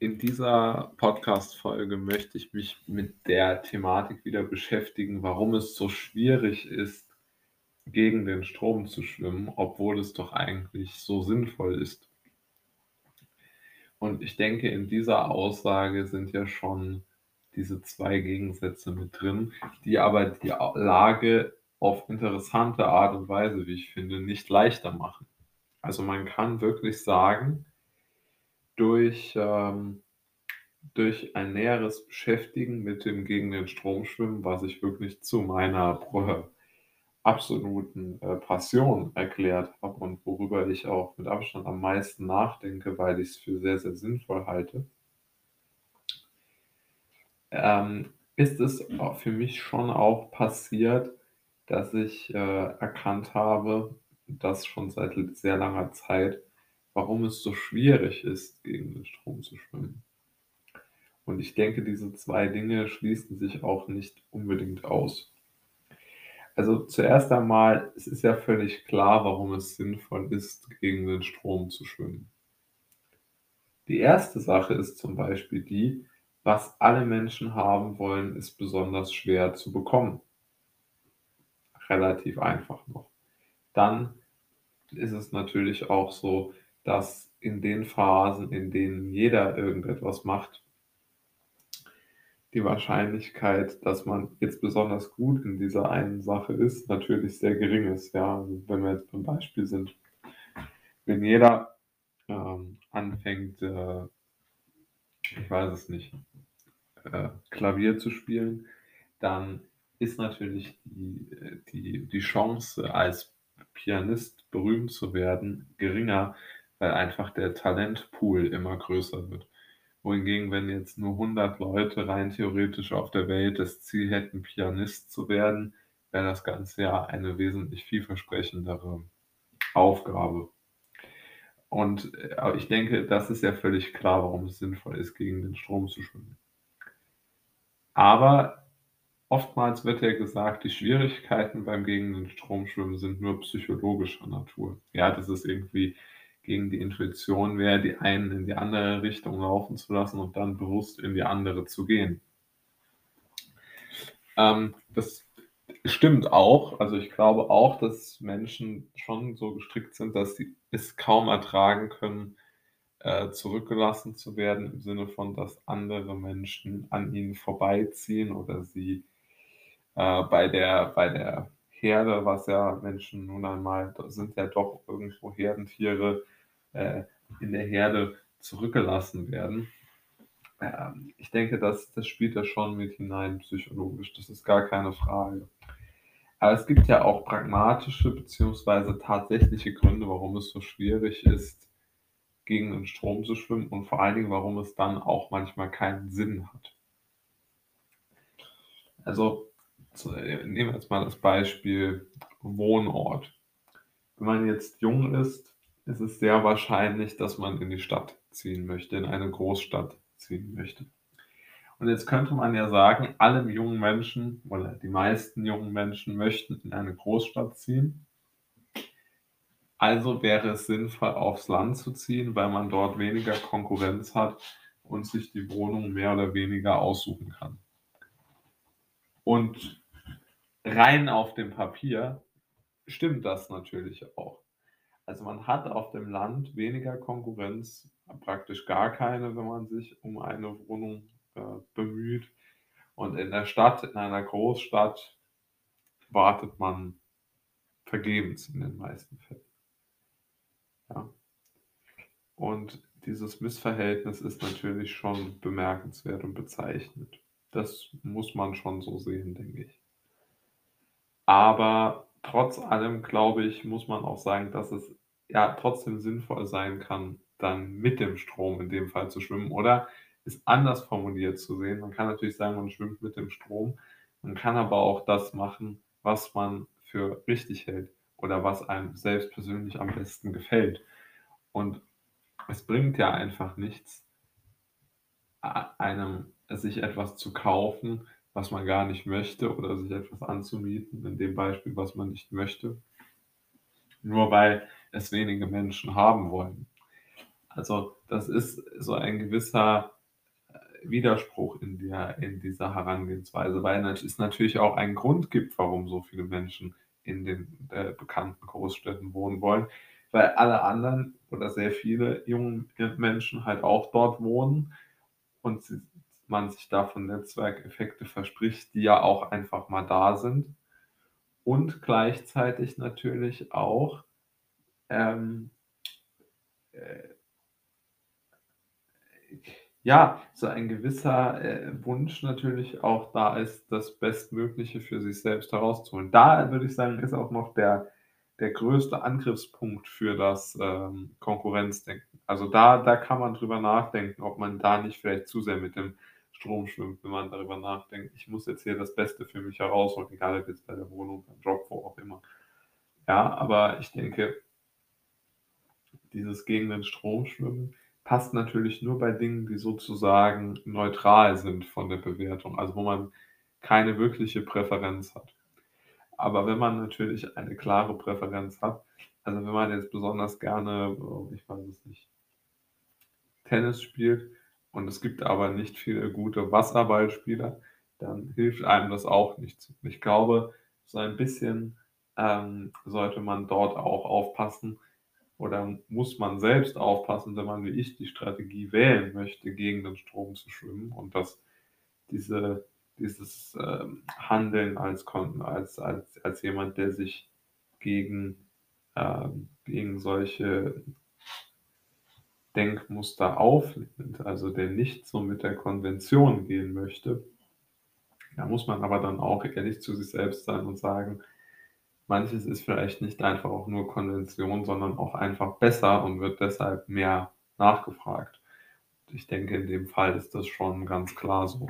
In dieser Podcast-Folge möchte ich mich mit der Thematik wieder beschäftigen, warum es so schwierig ist, gegen den Strom zu schwimmen, obwohl es doch eigentlich so sinnvoll ist. Und ich denke, in dieser Aussage sind ja schon diese zwei Gegensätze mit drin, die aber die Lage auf interessante Art und Weise, wie ich finde, nicht leichter machen. Also man kann wirklich sagen, durch, ähm, durch ein näheres Beschäftigen mit dem gegen den Strom schwimmen, was ich wirklich zu meiner absoluten äh, Passion erklärt habe und worüber ich auch mit Abstand am meisten nachdenke, weil ich es für sehr, sehr sinnvoll halte, ähm, ist es für mich schon auch passiert, dass ich äh, erkannt habe, dass schon seit sehr langer Zeit, warum es so schwierig ist, gegen den Strom zu schwimmen. Und ich denke, diese zwei Dinge schließen sich auch nicht unbedingt aus. Also zuerst einmal, es ist ja völlig klar, warum es sinnvoll ist, gegen den Strom zu schwimmen. Die erste Sache ist zum Beispiel die, was alle Menschen haben wollen, ist besonders schwer zu bekommen. Relativ einfach noch. Dann ist es natürlich auch so, dass in den Phasen, in denen jeder irgendetwas macht, die Wahrscheinlichkeit, dass man jetzt besonders gut in dieser einen Sache ist, natürlich sehr gering ist. Ja, also wenn wir jetzt beim Beispiel sind, wenn jeder ähm, anfängt, äh, ich weiß es nicht, äh, Klavier zu spielen, dann ist natürlich die, die, die Chance, als Pianist berühmt zu werden, geringer, weil einfach der Talentpool immer größer wird wohingegen, wenn jetzt nur 100 Leute rein theoretisch auf der Welt das Ziel hätten, Pianist zu werden, wäre das Ganze ja eine wesentlich vielversprechendere Aufgabe. Und äh, ich denke, das ist ja völlig klar, warum es sinnvoll ist, gegen den Strom zu schwimmen. Aber oftmals wird ja gesagt, die Schwierigkeiten beim gegen den Strom schwimmen sind nur psychologischer Natur. Ja, das ist irgendwie gegen die Intuition wäre, die einen in die andere Richtung laufen zu lassen und dann bewusst in die andere zu gehen. Ähm, das stimmt auch. Also ich glaube auch, dass Menschen schon so gestrickt sind, dass sie es kaum ertragen können, äh, zurückgelassen zu werden, im Sinne von, dass andere Menschen an ihnen vorbeiziehen oder sie äh, bei der, bei der Herde, was ja Menschen nun einmal sind ja doch irgendwo Herdentiere, äh, in der Herde zurückgelassen werden. Ähm, ich denke, das, das spielt da schon mit hinein psychologisch, das ist gar keine Frage. Aber es gibt ja auch pragmatische bzw. tatsächliche Gründe, warum es so schwierig ist, gegen den Strom zu schwimmen und vor allen Dingen, warum es dann auch manchmal keinen Sinn hat. Also nehmen wir jetzt mal das Beispiel Wohnort. Wenn man jetzt jung ist, es ist sehr wahrscheinlich, dass man in die Stadt ziehen möchte, in eine Großstadt ziehen möchte. Und jetzt könnte man ja sagen, alle jungen Menschen oder die meisten jungen Menschen möchten in eine Großstadt ziehen. Also wäre es sinnvoll, aufs Land zu ziehen, weil man dort weniger Konkurrenz hat und sich die Wohnung mehr oder weniger aussuchen kann. Und rein auf dem Papier stimmt das natürlich auch. Also man hat auf dem Land weniger Konkurrenz, praktisch gar keine, wenn man sich um eine Wohnung äh, bemüht. Und in der Stadt, in einer Großstadt, wartet man vergebens in den meisten Fällen. Ja. Und dieses Missverhältnis ist natürlich schon bemerkenswert und bezeichnend. Das muss man schon so sehen, denke ich. Aber trotz allem, glaube ich, muss man auch sagen, dass es ja trotzdem sinnvoll sein kann, dann mit dem Strom in dem Fall zu schwimmen oder ist anders formuliert zu sehen. Man kann natürlich sagen, man schwimmt mit dem Strom. Man kann aber auch das machen, was man für richtig hält oder was einem selbst persönlich am besten gefällt. Und es bringt ja einfach nichts, einem sich etwas zu kaufen, was man gar nicht möchte oder sich etwas anzumieten, in dem Beispiel, was man nicht möchte, nur weil es wenige Menschen haben wollen. Also, das ist so ein gewisser, äh, Widerspruch in der in dieser Herangehensweise, weil es natürlich auch einen Grund gibt, warum so viele Menschen in den, äh, bekannten Großstädten wohnen wollen, weil alle anderen oder sehr viele junge Menschen halt auch dort wohnen und s man sich davon Netzwerkeffekte verspricht, die ja auch einfach mal da sind und gleichzeitig natürlich auch, ähm, äh ja, so ein gewisser, äh, Wunsch natürlich auch da ist, das Bestmögliche für sich selbst herauszuholen. Da würde ich sagen, ist auch noch der der größte Angriffspunkt für das, ähm, Konkurrenzdenken. Also, da da kann man drüber nachdenken, ob man da nicht vielleicht zu sehr mit dem Strom schwimmt, wenn man darüber nachdenkt: „Ich muss jetzt hier das Beste für mich herausholen“, egal ob jetzt bei der Wohnung, beim Job, wo auch immer. Ja, aber ich denke dieses gegen den Strom schwimmen passt natürlich nur bei Dingen, die sozusagen neutral sind von der Bewertung, also, wo man keine wirkliche Präferenz hat. Aber wenn man natürlich eine klare Präferenz hat also, wenn man jetzt besonders gerne, äh, ich weiß es nicht Tennis spielt und es gibt aber nicht viele gute Wasserballspieler, dann hilft einem das auch nichts. Ich glaube, so ein bisschen, ähm, sollte man dort auch aufpassen oder muss man selbst aufpassen, wenn man wie ich die Strategie wählen möchte, gegen den Strom zu schwimmen und dass diese dieses, ähm, Handeln als als als als jemand, der sich gegen ähm, gegen solche Denkmuster auflehnt, also, der nicht so mit der Konvention gehen möchte. Da muss man aber dann auch ehrlich zu sich selbst sein und sagen: „Manches ist vielleicht nicht einfach auch nur Konvention, sondern auch einfach besser und wird deshalb mehr nachgefragt.“ Ich denke, in dem Fall ist das schon ganz klar so.